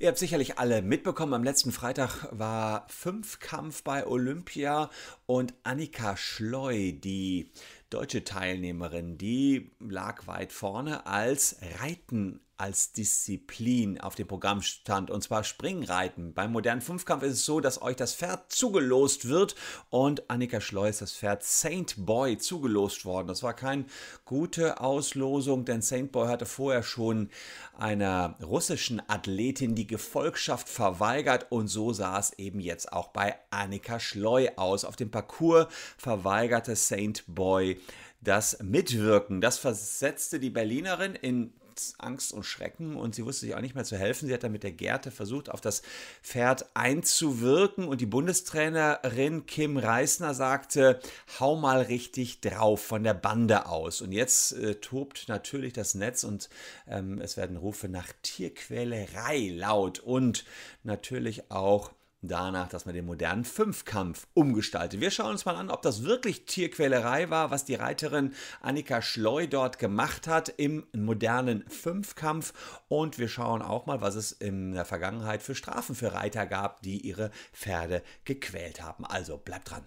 Ihr habt sicherlich alle mitbekommen, am letzten Freitag war Fünfkampf bei Olympia und Annika Schleu, die deutsche Teilnehmerin, die lag weit vorne als Reiten als Disziplin auf dem Programm stand, und zwar Springreiten. Beim modernen Fünfkampf ist es so, dass euch das Pferd zugelost wird und Annika Schleu ist das Pferd Saint Boy zugelost worden. Das war keine gute Auslosung, denn Saint Boy hatte vorher schon einer russischen Athletin die Gefolgschaft verweigert und so sah es eben jetzt auch bei Annika Schleu aus. Auf dem Parcours verweigerte Saint Boy das Mitwirken. Das versetzte die Berlinerin in Angst und Schrecken und sie wusste sich auch nicht mehr zu helfen. Sie hat dann mit der Gerte versucht, auf das Pferd einzuwirken und die Bundestrainerin Kim Reisner sagte, hau mal richtig drauf von der Bande aus. Und jetzt äh, tobt natürlich das Netz und ähm, es werden Rufe nach Tierquälerei laut und natürlich auch danach, dass man den modernen Fünfkampf umgestaltet. Wir schauen uns mal an, ob das wirklich Tierquälerei war, was die Reiterin Annika Schleu dort gemacht hat im modernen Fünfkampf. Und wir schauen auch mal, was es in der Vergangenheit für Strafen für Reiter gab, die ihre Pferde gequält haben. Also bleibt dran.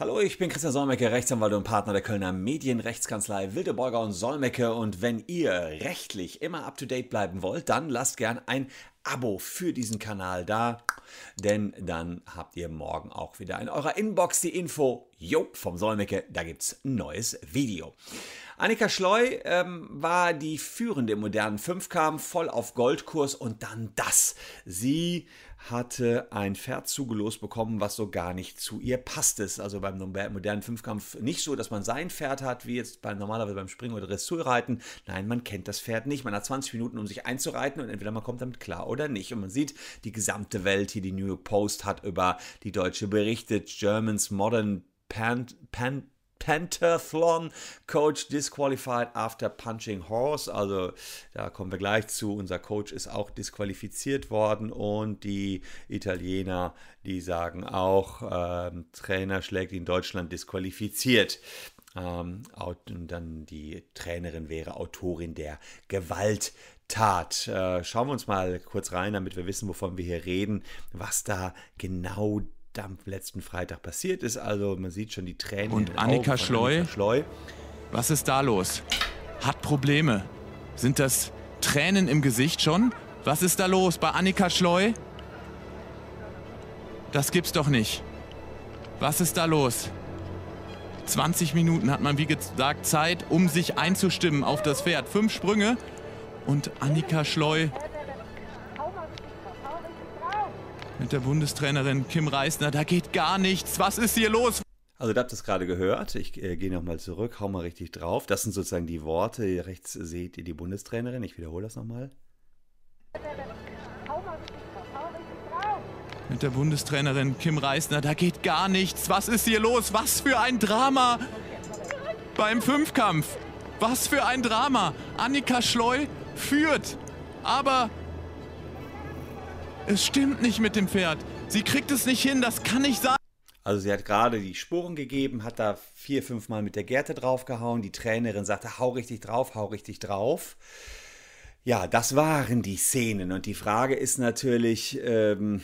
Hallo, ich bin Christian Solmecke, Rechtsanwalt und Partner der Kölner Medienrechtskanzlei Wildeborger und Solmecke. Und wenn ihr rechtlich immer up to date bleiben wollt, dann lasst gern ein Abo für diesen Kanal da, denn dann habt ihr morgen auch wieder in eurer Inbox die Info, jo, vom Solmecke, da gibt's ein neues Video. Annika Schleu ähm, war die führende im modernen Fünfkampf, voll auf Goldkurs und dann das. Sie hatte ein Pferd zugelost bekommen, was so gar nicht zu ihr passt. Es also beim modernen Fünfkampf nicht so, dass man sein Pferd hat, wie jetzt bei, normalerweise beim Springen oder Dressurreiten. Nein, man kennt das Pferd nicht. Man hat 20 Minuten, um sich einzureiten und entweder man kommt damit klar oder nicht. Und man sieht die gesamte Welt hier, die New York Post hat über die Deutsche berichtet, Germans Modern Pan, Pan Pentathlon Coach disqualified after punching horse. Also da kommen wir gleich zu. Unser Coach ist auch disqualifiziert worden und die Italiener, die sagen auch, ähm, Trainer schlägt in Deutschland disqualifiziert. Ähm, dann die Trainerin wäre Autorin der Gewalttat. Äh, schauen wir uns mal kurz rein, damit wir wissen, wovon wir hier reden, was da genau am letzten Freitag passiert ist. Also man sieht schon die Tränen. Und Annika Schleu, Annika Schleu. Was ist da los? Hat Probleme. Sind das Tränen im Gesicht schon? Was ist da los bei Annika Schleu? Das gibt's doch nicht. Was ist da los? 20 Minuten hat man, wie gesagt, Zeit, um sich einzustimmen auf das Pferd. Fünf Sprünge und Annika Schleu mit der Bundestrainerin Kim Reisner. Da geht gar nichts. Was ist hier los? Also, ihr habt es gerade gehört. Ich äh, gehe nochmal zurück, hau mal richtig drauf. Das sind sozusagen die Worte. Hier rechts seht ihr die Bundestrainerin. Ich wiederhole das nochmal. Mit der Bundestrainerin Kim Reisner. Da geht gar nichts. Was ist hier los? Was für ein Drama beim Fünfkampf. Was für ein Drama. Annika Schleu führt. Aber es stimmt nicht mit dem Pferd. Sie kriegt es nicht hin, das kann nicht sein. Also sie hat gerade die Spuren gegeben, hat da vier, fünf Mal mit der Gerte draufgehauen. Die Trainerin sagte, hau richtig drauf, hau richtig drauf. Ja, das waren die Szenen. Und die Frage ist natürlich, ähm,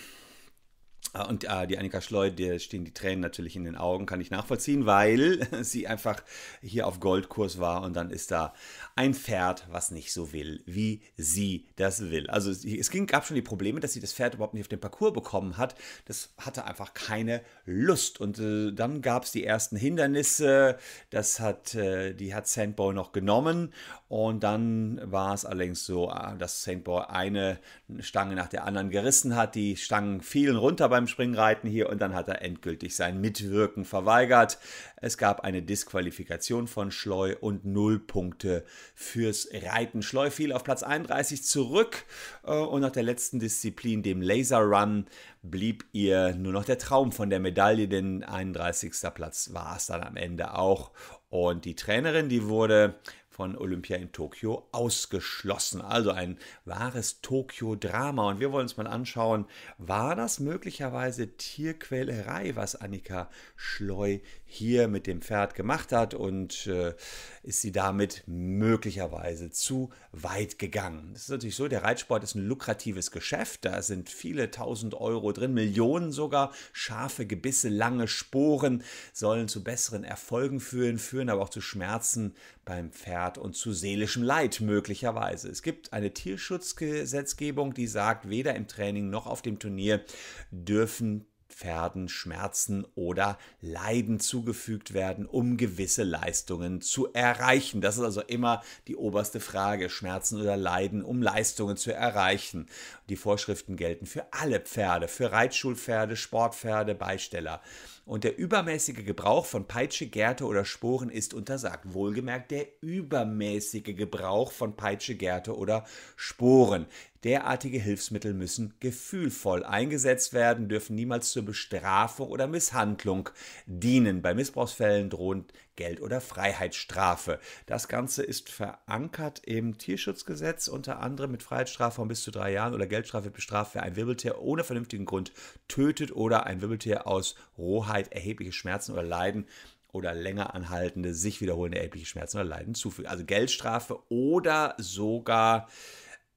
und äh, die Annika Schleu, der stehen die Tränen natürlich in den Augen, kann ich nachvollziehen, weil sie einfach hier auf Goldkurs war und dann ist da ein Pferd, was nicht so will, wie sie das will. Also es ging, gab schon die Probleme, dass sie das Pferd überhaupt nicht auf den Parcours bekommen hat. Das hatte einfach keine Lust. Und äh, dann gab es die ersten Hindernisse. Das hat, äh, die hat Sandboy noch genommen. Und dann war es allerdings so, äh, dass Sandboy eine Stange nach der anderen gerissen hat. Die Stangen fielen runter beim beim Springreiten hier und dann hat er endgültig sein Mitwirken verweigert. Es gab eine Disqualifikation von Schleu und null Punkte fürs Reiten. Schleu fiel auf Platz 31 zurück äh, und nach der letzten Disziplin, dem Laser Run, blieb ihr nur noch der Traum von der Medaille, denn 31. Platz war es dann am Ende auch. Und die Trainerin, die wurde von Olympia in Tokio ausgeschlossen. Also ein wahres Tokio-Drama. Und wir wollen uns mal anschauen, war das möglicherweise Tierquälerei, was Annika Schleu hier mit dem Pferd gemacht hat und äh, ist sie damit möglicherweise zu weit gegangen. Es ist natürlich so, der Reitsport ist ein lukratives Geschäft, da sind viele tausend Euro drin, Millionen sogar, scharfe Gebisse, lange Sporen sollen zu besseren Erfolgen führen, führen aber auch zu Schmerzen beim Pferd und zu seelischem Leid möglicherweise. Es gibt eine Tierschutzgesetzgebung, die sagt, weder im Training noch auf dem Turnier dürfen Pferden Schmerzen oder Leiden zugefügt werden, um gewisse Leistungen zu erreichen. Das ist also immer die oberste Frage, Schmerzen oder Leiden, um Leistungen zu erreichen. Die Vorschriften gelten für alle Pferde, für Reitschulpferde, Sportpferde, Beisteller. Und der übermäßige Gebrauch von Peitsche, Gerte oder Sporen ist untersagt. Wohlgemerkt der übermäßige Gebrauch von Peitsche, Gerte oder Sporen. Derartige Hilfsmittel müssen gefühlvoll eingesetzt werden, dürfen niemals zur Bestrafung oder Misshandlung dienen. Bei Missbrauchsfällen drohen Geld- oder Freiheitsstrafe. Das Ganze ist verankert im Tierschutzgesetz, unter anderem mit Freiheitsstrafe von bis zu drei Jahren oder Geldstrafe bestraft, wer ein Wirbeltier ohne vernünftigen Grund tötet oder ein Wirbeltier aus Rohheit erhebliche Schmerzen oder Leiden oder länger anhaltende, sich wiederholende erhebliche Schmerzen oder Leiden zufügt. Also Geldstrafe oder sogar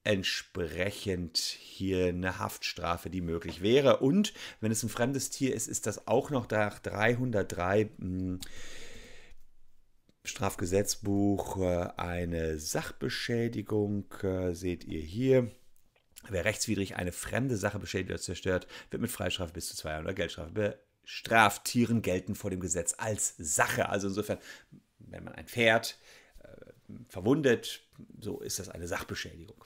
entsprechend hier eine Haftstrafe, die möglich wäre. Und wenn es ein fremdes Tier ist, ist das auch noch nach 303 mh, Strafgesetzbuch äh, eine Sachbeschädigung, äh, seht ihr hier. Wer rechtswidrig eine fremde Sache beschädigt oder zerstört, wird mit Freistrafe bis zu zwei Jahren oder Geldstrafe bestraft. Tieren gelten vor dem Gesetz als Sache. Also insofern, wenn man ein Pferd äh, verwundet, so ist das eine Sachbeschädigung.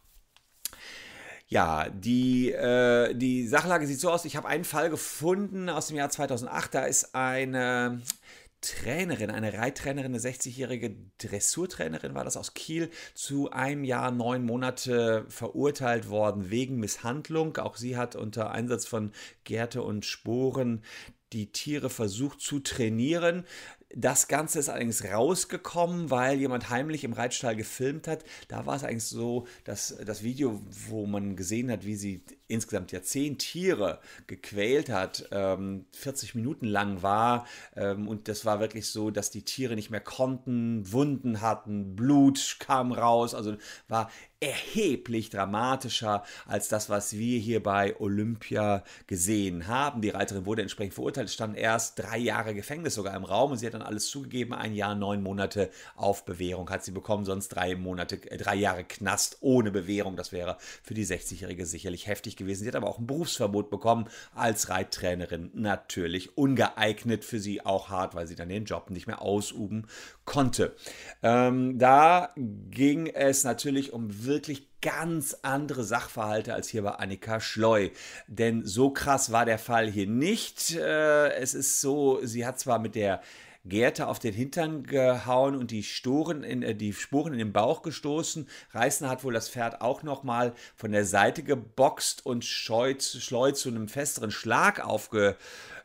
Ja, die, äh, die Sachlage sieht so aus. Ich habe einen Fall gefunden aus dem Jahr 2008. Da ist eine Trainerin, eine Reittrainerin, eine 60-jährige Dressurtrainerin war das aus Kiel, zu einem Jahr, neun Monate verurteilt worden wegen Misshandlung. Auch sie hat unter Einsatz von Gerte und Sporen die Tiere versucht zu trainieren. Das Ganze ist allerdings rausgekommen, weil jemand heimlich im Reitstall gefilmt hat. Da war es eigentlich so, dass das Video, wo man gesehen hat, wie sie insgesamt ja zehn Tiere gequält hat, 40 ähm, Minuten lang war. Ähm, und das war wirklich so, dass die Tiere nicht mehr konnten, Wunden hatten, Blut kam raus. Also war erheblich dramatischer als das, was wir hier bei Olympia gesehen haben. Die Reiterin wurde entsprechend verurteilt, stand erst drei Jahre Gefängnis sogar im Raum und sie hat dann alles zugegeben. Ein Jahr, neun Monate auf Bewährung hat sie bekommen, sonst drei Monate, äh, drei Jahre Knast ohne Bewährung. Das wäre für die 60-Jährige sicherlich heftig gewesen. Sie hat aber auch ein Berufsverbot bekommen als Reittrainerin. Natürlich ungeeignet für sie, auch hart, weil sie dann den Job nicht mehr ausüben konnte. Ähm, da ging es natürlich um wirklich ganz andere Sachverhalte als hier bei Annika Schleu. Denn so krass war der Fall hier nicht. Äh, es ist so, sie hat zwar mit der Gerte auf den Hintern gehauen und die, Storen in, äh, die Spuren in den Bauch gestoßen. Reißner hat wohl das Pferd auch nochmal von der Seite geboxt und Scheut, Schleu zu einem festeren Schlag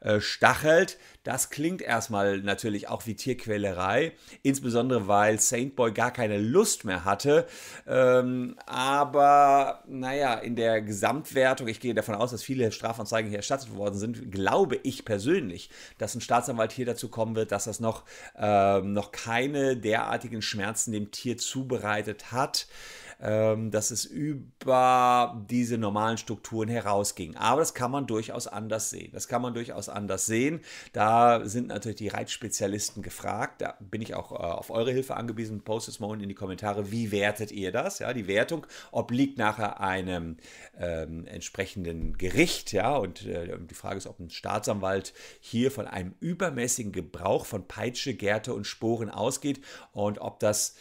aufgestachelt. Das klingt erstmal natürlich auch wie Tierquälerei, insbesondere weil Saintboy gar keine Lust mehr hatte. Ähm, aber naja, in der Gesamtwertung, ich gehe davon aus, dass viele Strafanzeigen hier erstattet worden sind, glaube ich persönlich, dass ein Staatsanwalt hier dazu kommen wird, dass das noch, ähm, noch keine derartigen Schmerzen dem Tier zubereitet hat dass es über diese normalen Strukturen herausging. Aber das kann man durchaus anders sehen. Das kann man durchaus anders sehen. Da sind natürlich die Reitspezialisten gefragt. Da bin ich auch äh, auf eure Hilfe angewiesen. Postet es mal in die Kommentare. Wie wertet ihr das? Ja, die Wertung obliegt nachher einem ähm, entsprechenden Gericht. Ja, und äh, die Frage ist, ob ein Staatsanwalt hier von einem übermäßigen Gebrauch von Peitsche, Gerte und Sporen ausgeht und ob das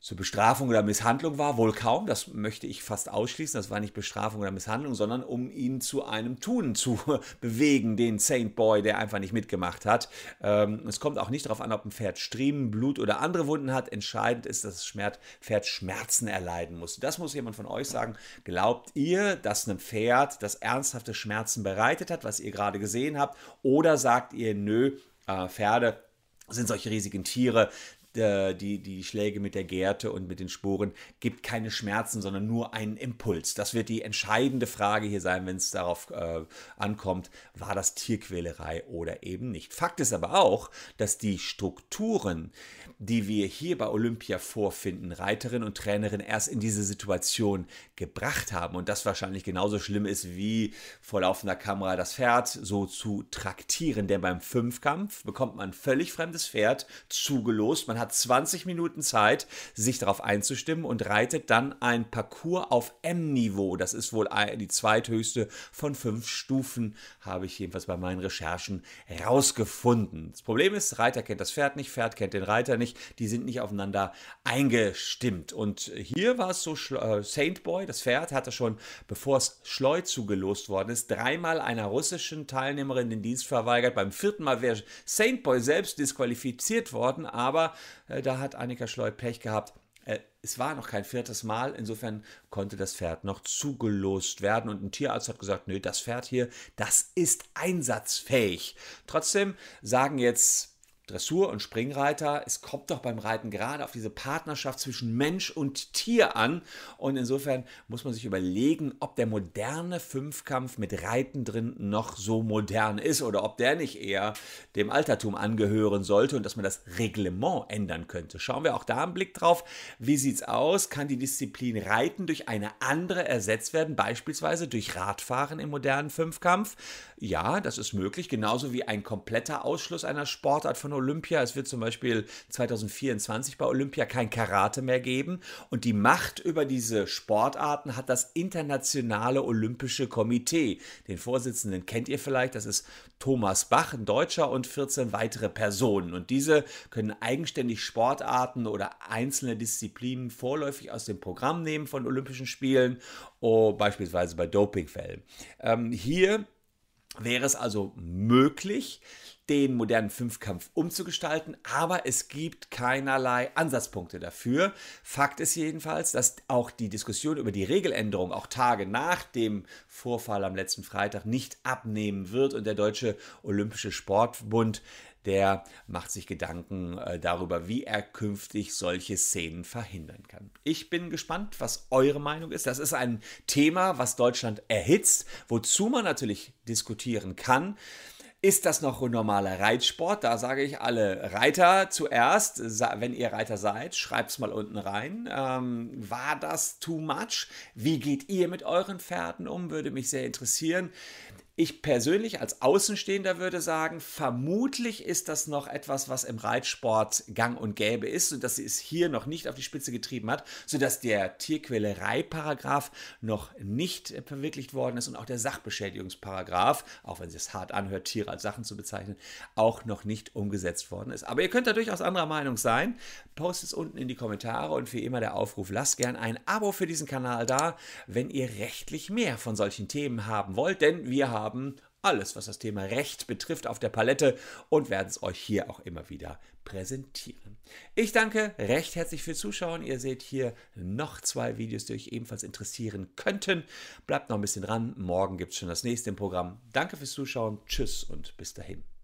zur Bestrafung oder Misshandlung war, wohl kaum, das möchte ich fast ausschließen, das war nicht Bestrafung oder Misshandlung, sondern um ihn zu einem Tun zu bewegen, den Saint Boy, der einfach nicht mitgemacht hat. Ähm, es kommt auch nicht darauf an, ob ein Pferd Striemen, Blut oder andere Wunden hat. Entscheidend ist, dass das Pferd Schmerzen erleiden muss. Das muss jemand von euch sagen. Glaubt ihr, dass ein Pferd das ernsthafte Schmerzen bereitet hat, was ihr gerade gesehen habt? Oder sagt ihr, nö, äh, Pferde sind solche riesigen Tiere, äh, die, die Schläge mit der Gerte und mit den Sporen gibt keine Schmerzen, sondern nur einen Impuls. Das wird die entscheidende Frage hier sein, wenn es darauf äh, ankommt, war das Tierquälerei oder eben nicht. Fakt ist aber auch, dass die Strukturen, die wir hier bei Olympia vorfinden, Reiterin und Trainerin erst in diese Situation gebracht haben und das wahrscheinlich genauso schlimm ist wie vor laufender Kamera das Pferd so zu traktieren, denn beim Fünfkampf bekommt man ein völlig fremdes Pferd zugelost, man hat 20 Minuten Zeit, sich darauf einzustimmen und reitet dann ein Parcours auf M-Niveau, das ist wohl die zweithöchste von fünf Stufen, habe ich jedenfalls bei meinen Recherchen rausgefunden. Das Problem ist, Reiter kennt das Pferd nicht, Pferd kennt den Reiter nicht, die sind nicht aufeinander eingestimmt. Und hier war es so, äh, Saint Boy, das Pferd, hatte schon, bevor es Schleu zugelost worden ist, dreimal einer russischen Teilnehmerin den Dienst verweigert. Beim vierten Mal wäre Saint Boy selbst disqualifiziert worden, aber da hat Annika Schleu Pech gehabt. Äh, es war noch kein viertes Mal, insofern konnte das Pferd noch zugelost werden und ein Tierarzt hat gesagt, nö, das Pferd hier, das ist einsatzfähig. Trotzdem sagen jetzt Dressur- und Springreiter, es kommt doch beim Reiten gerade auf diese Partnerschaft zwischen Mensch und Tier an. Und insofern muss man sich überlegen, ob der moderne Fünfkampf mit Reiten drin noch so modern ist oder ob der nicht eher dem Altertum angehören sollte und dass man das Reglement ändern könnte. Schauen wir auch da einen Blick drauf. Wie sieht es aus? Kann die Disziplin Reiten durch eine andere ersetzt werden, beispielsweise durch Radfahren im modernen Fünfkampf? Ja, das ist möglich, genauso wie ein kompletter Ausschluss einer Sportart von Olympia. Es wird zum Beispiel 2024 bei Olympia kein Karate mehr geben. Und die Macht über diese Sportarten hat das Internationale Olympische Komitee. Den Vorsitzenden kennt ihr vielleicht, das ist Thomas Bach, ein Deutscher und 14 weitere Personen. Und diese können eigenständig Sportarten oder einzelne Disziplinen vorläufig aus dem Programm nehmen von Olympischen Spielen, oh, beispielsweise bei Dopingfällen. Ähm, hier wäre es also möglich, den modernen Fünfkampf umzugestalten, aber es gibt keinerlei Ansatzpunkte dafür. Fakt ist jedenfalls, dass auch die Diskussion über die Regeländerung auch Tage nach dem Vorfall am letzten Freitag nicht abnehmen wird und der Deutsche Olympische Sportbund der macht sich Gedanken äh, darüber, wie er künftig solche Szenen verhindern kann. Ich bin gespannt, was eure Meinung ist. Das ist ein Thema, was Deutschland erhitzt, wozu man natürlich diskutieren kann. Ist das noch ein normaler Reitsport? Da sage ich alle Reiter zuerst. Wenn ihr Reiter seid, schreibt es mal unten rein. Ähm, war das too much? Wie geht ihr mit euren Pferden um? Würde mich sehr interessieren. Ich persönlich als Außenstehender würde sagen, vermutlich ist das noch etwas, was im Reitsport gang und gäbe ist und dass sie es hier noch nicht auf die Spitze getrieben hat, sodass der Tierquälerei-Paragraph noch nicht verwirklicht worden ist und auch der Sachbeschädigungsparagraph, auch wenn es hart anhört, Tiere als Sachen zu bezeichnen, auch noch nicht umgesetzt worden ist. Aber ihr könnt da durchaus anderer Meinung sein. Postet es unten in die Kommentare und wie immer der Aufruf, lasst gern ein Abo für diesen Kanal da, wenn ihr rechtlich mehr von solchen Themen haben wollt, denn wir haben haben alles, was das Thema Recht betrifft, auf der Palette und werden es euch hier auch immer wieder präsentieren. Ich danke recht herzlich fürs Zuschauen. Ihr seht hier noch zwei Videos, die euch ebenfalls interessieren könnten. Bleibt noch ein bisschen dran. Morgen gibt es schon das nächste im Programm. Danke fürs Zuschauen. Tschüss und bis dahin.